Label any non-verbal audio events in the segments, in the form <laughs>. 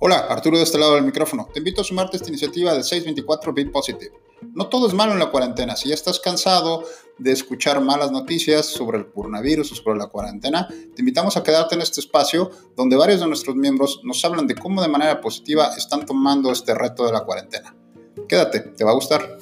Hola, Arturo de este lado del micrófono. Te invito a sumarte a esta iniciativa de 624 Be Positive. No todo es malo en la cuarentena. Si ya estás cansado de escuchar malas noticias sobre el coronavirus o sobre la cuarentena, te invitamos a quedarte en este espacio donde varios de nuestros miembros nos hablan de cómo de manera positiva están tomando este reto de la cuarentena. Quédate, te va a gustar.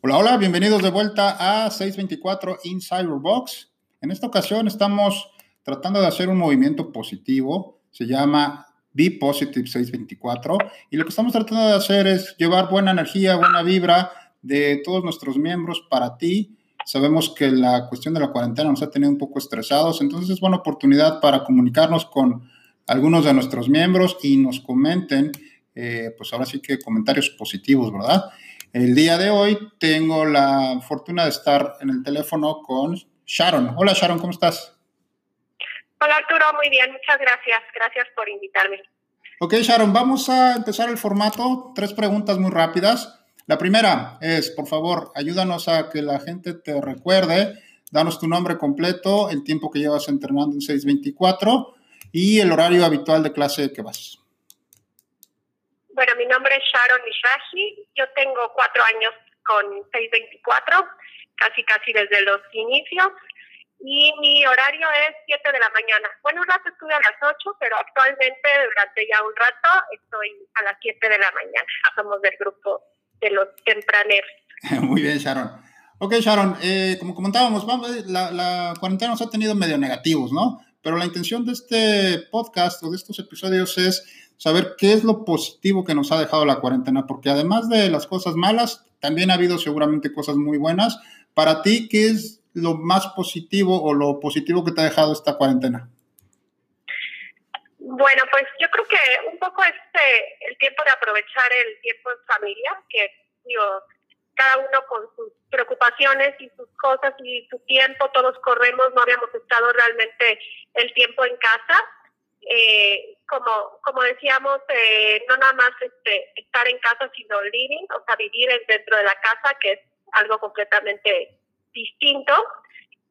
Hola, hola, bienvenidos de vuelta a 624 Inside Box. En esta ocasión estamos tratando de hacer un movimiento positivo, se llama Be Positive 624, y lo que estamos tratando de hacer es llevar buena energía, buena vibra de todos nuestros miembros para ti. Sabemos que la cuestión de la cuarentena nos ha tenido un poco estresados, entonces es buena oportunidad para comunicarnos con algunos de nuestros miembros y nos comenten, eh, pues ahora sí que comentarios positivos, ¿verdad? El día de hoy tengo la fortuna de estar en el teléfono con Sharon. Hola Sharon, ¿cómo estás? Hola Arturo, muy bien, muchas gracias. Gracias por invitarme. Ok, Sharon, vamos a empezar el formato. Tres preguntas muy rápidas. La primera es, por favor, ayúdanos a que la gente te recuerde. Danos tu nombre completo, el tiempo que llevas entrenando en 624 y el horario habitual de clase que vas. Bueno, mi nombre es Sharon Mishrahi. Yo tengo cuatro años con 624, casi casi desde los inicios y mi horario es 7 de la mañana. Bueno, un rato estuve a las 8, pero actualmente durante ya un rato estoy a las 7 de la mañana. Somos del grupo de los tempraneros. <laughs> Muy bien, Sharon. Ok, Sharon, eh, como comentábamos, la, la cuarentena nos ha tenido medio negativos, ¿no? Pero la intención de este podcast o de estos episodios es saber qué es lo positivo que nos ha dejado la cuarentena, porque además de las cosas malas, también ha habido seguramente cosas muy buenas. Para ti, ¿qué es lo más positivo o lo positivo que te ha dejado esta cuarentena? Bueno, pues yo creo que un poco este el tiempo de aprovechar el tiempo en familia, que digo, cada uno con sus preocupaciones y sus cosas y su tiempo, todos corremos, no habíamos estado realmente el tiempo en casa. Eh, como como decíamos, eh, no nada más este, estar en casa, sino living, o sea, vivir dentro de la casa, que es algo completamente distinto.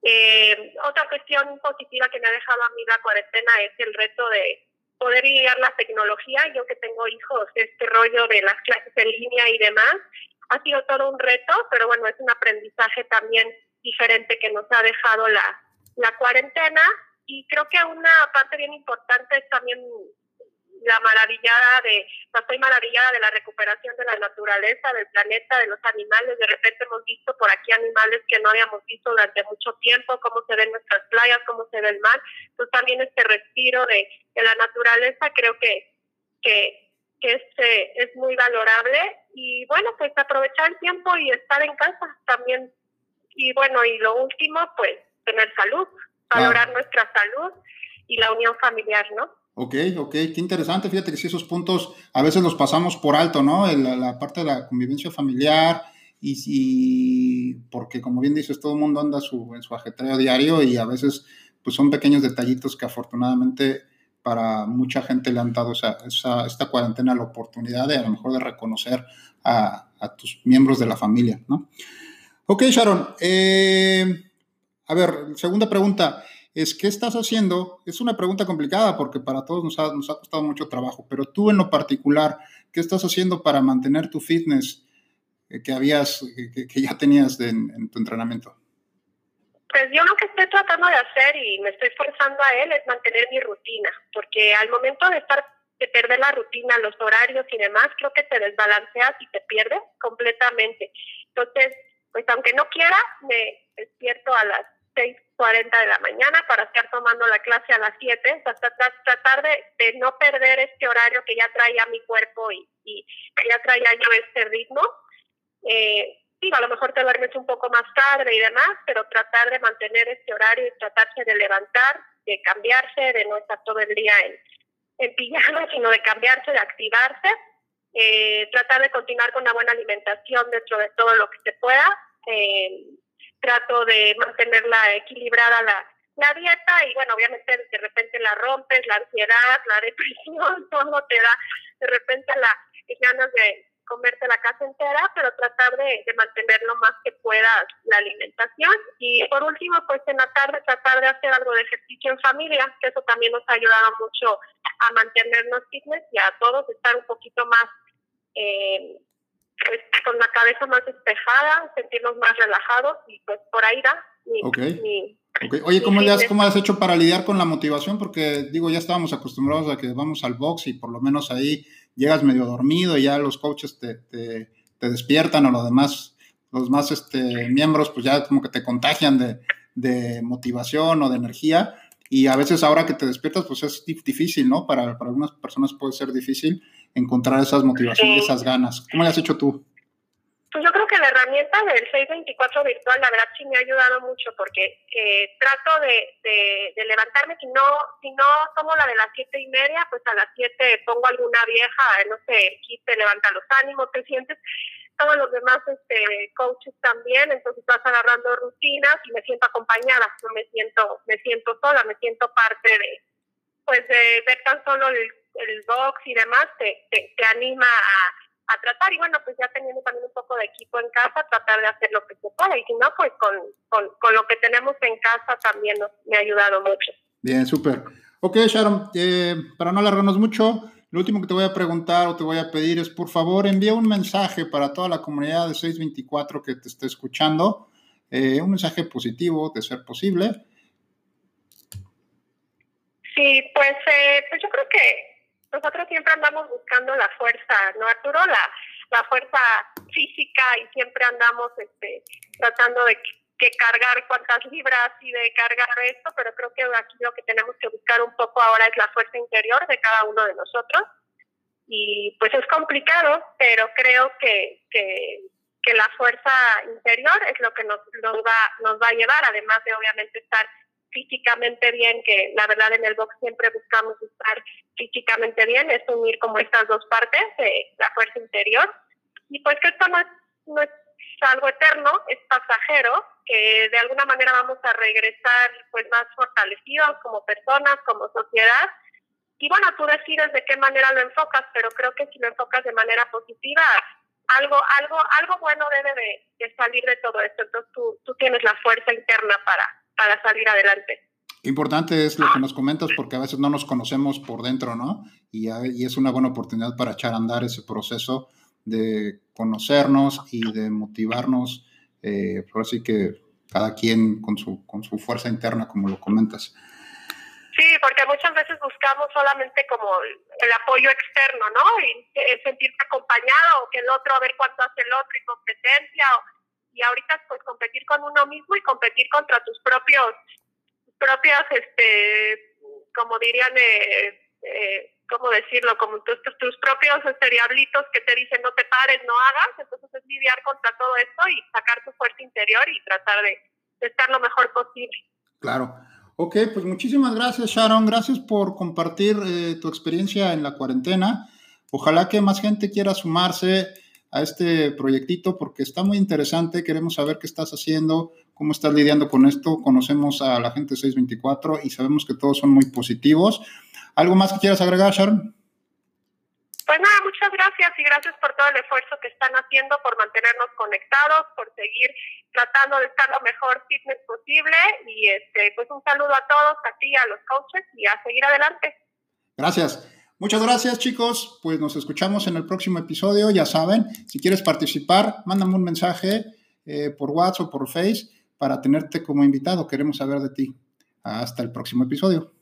Eh, otra cuestión positiva que me ha dejado a mí la cuarentena es el reto de poder guiar la tecnología. Yo que tengo hijos, este rollo de las clases en línea y demás, ha sido todo un reto, pero bueno, es un aprendizaje también diferente que nos ha dejado la, la cuarentena. Y creo que una parte bien importante es también la maravillada de, estoy maravillada de la recuperación de la naturaleza, del planeta, de los animales. De repente hemos visto por aquí animales que no habíamos visto durante mucho tiempo, cómo se ven nuestras playas, cómo se ve el mar. Entonces también este respiro de, la naturaleza creo que, que, que es, eh, es muy valorable. Y bueno, pues aprovechar el tiempo y estar en casa también. Y bueno, y lo último, pues tener salud, valorar nuestra salud y la unión familiar, ¿no? Ok, ok, qué interesante. Fíjate que si esos puntos a veces los pasamos por alto, ¿no? La, parte de la convivencia familiar y, porque como bien dices, todo el mundo anda su, en su ajetreo diario y a veces pues son pequeños detallitos que afortunadamente para mucha gente le han dado esa, esta cuarentena la oportunidad de a lo mejor de reconocer a, tus miembros de la familia, ¿no? Ok, Sharon. Eh, a ver, segunda pregunta es ¿qué estás haciendo? Es una pregunta complicada porque para todos nos ha, costado mucho trabajo, pero tú en lo particular, ¿qué estás haciendo para mantener tu fitness eh, que habías, que, ya tenías en tu entrenamiento? Pues yo lo que estoy tratando de hacer y me estoy forzando a él es mantener mi rutina, porque al momento de estar de perder la rutina, los horarios y demás, creo que te desbalanceas y te pierdes completamente. Entonces, pues aunque no quiera, me despierto a las 6.40 de la mañana para estar tomando la clase a las 7, hasta tratar de, no perder este horario que ya traía mi cuerpo y, y que ya traía yo este ritmo. Eh, sí, a lo mejor te duermes un poco más tarde y demás, pero tratar de mantener este horario y tratarse de levantar, de cambiarse, de no estar todo el día en, en pijama, sino de cambiarse, de activarse, eh, tratar de continuar con una buena alimentación dentro de todo lo que se pueda. Eh, trato de mantenerla equilibrada la, la dieta y bueno, obviamente de repente la rompes, la ansiedad, la depresión, <laughs> todo te da de repente las ganas de comerte la casa entera, pero tratar de, de, mantener lo más que puedas la alimentación. Y por último, pues en la tarde tratar de hacer algo de ejercicio en familia, que eso también nos ha ayudado mucho a mantenernos fitness y a todos estar un poquito más, eh, pues con la cabeza más despejada, sentirnos más relajados y pues por ahí da mi, Oye, ¿cómo le, has, ¿cómo has hecho para lidiar con la motivación? Porque digo, ya estábamos acostumbrados a que vamos al box y por lo menos ahí llegas medio dormido y ya los coaches te, te, despiertan o los demás, los más este, miembros pues ya como que te contagian de, de, motivación o de energía. Y a veces ahora que te despiertas pues es difícil, ¿no? Para, para algunas personas puede ser difícil encontrar esas motivaciones, esas ganas. ¿Cómo le has hecho tú? Pues yo creo que la herramienta del 624 virtual, la verdad sí me ha ayudado mucho porque eh, trato de, de, levantarme, si no, si no tomo la de las siete y media, pues a las siete pongo alguna vieja, no sé, aquí te levanta los ánimos, te sientes, todos los demás este, coaches también, entonces vas agarrando rutinas y me siento acompañada, no me siento, me siento sola, me siento parte de, pues de ver tan solo el, el box y demás, te, te, te anima a a tratar. Y bueno, pues ya teniendo también un poco de equipo en casa, tratar de hacer lo que se pueda. Y si no, pues con, con, lo que tenemos en casa también nos, me ha ayudado mucho. Bien, súper. Ok, Sharon, eh, para no alargarnos mucho, lo último que te voy a preguntar o te voy a pedir es, por favor, envía un mensaje para toda la comunidad de 624 que te esté escuchando, eh, un mensaje positivo, de ser posible. Sí, pues, eh, pues yo creo que nosotros siempre andamos buscando la fuerza, ¿no, Arturo? La, la fuerza física y siempre andamos este, tratando de que cargar cuantas libras y de cargar esto, pero creo que aquí lo que tenemos que buscar un poco ahora es la fuerza interior de cada uno de nosotros. Y pues es complicado, pero creo que, que, que la fuerza interior es lo que nos, nos, va, nos va a llevar, además de obviamente estar físicamente bien, que la verdad en el box siempre buscamos estar físicamente bien, es unir como estas dos partes, de la fuerza interior. Y pues que esto no es, no es algo eterno, es pasajero, que de alguna manera vamos a regresar pues más fortalecidos como personas, como sociedad. Y bueno, tú decides de qué manera lo enfocas, pero creo que si lo enfocas de manera positiva, algo, algo, algo bueno debe de, de salir de todo esto. Entonces tú, tú tienes la fuerza interna para, para salir adelante. Importante es lo que nos comentas porque a veces no nos conocemos por dentro, ¿no? Y, y es una buena oportunidad para echar a andar ese proceso de conocernos y de motivarnos, eh, por así que cada quien con su, con su fuerza interna, como lo comentas. Sí, porque muchas veces buscamos solamente como el apoyo externo, ¿no? Y sentirte acompañado o que el otro a ver cuánto hace el otro y competencia o y ahorita pues competir con uno mismo y competir contra tus propios propias este como dirían eh, eh, cómo decirlo como tus, tus, propios este, diablitos que te dicen no te pares no hagas entonces es lidiar contra todo esto y sacar tu fuerza interior y tratar de, estar lo mejor posible. Claro. Ok, pues muchísimas gracias Sharon, gracias por compartir eh, tu experiencia en la cuarentena. Ojalá que más gente quiera sumarse a este proyectito porque está muy interesante. Queremos saber qué estás haciendo, cómo estás lidiando con esto. Conocemos a la gente 624 y sabemos que todos son muy positivos. ¿Algo más que quieras agregar, Sharon? Pues nada, muchas gracias y gracias por todo el esfuerzo que están haciendo por mantenernos conectados, por seguir tratando de estar lo mejor fitness posible y este pues un saludo a todos, a ti, a los coaches y a seguir adelante. Gracias. Muchas gracias chicos, pues nos escuchamos en el próximo episodio, ya saben, si quieres participar, mándame un mensaje eh, por WhatsApp o por Face para tenerte como invitado, queremos saber de ti. Hasta el próximo episodio.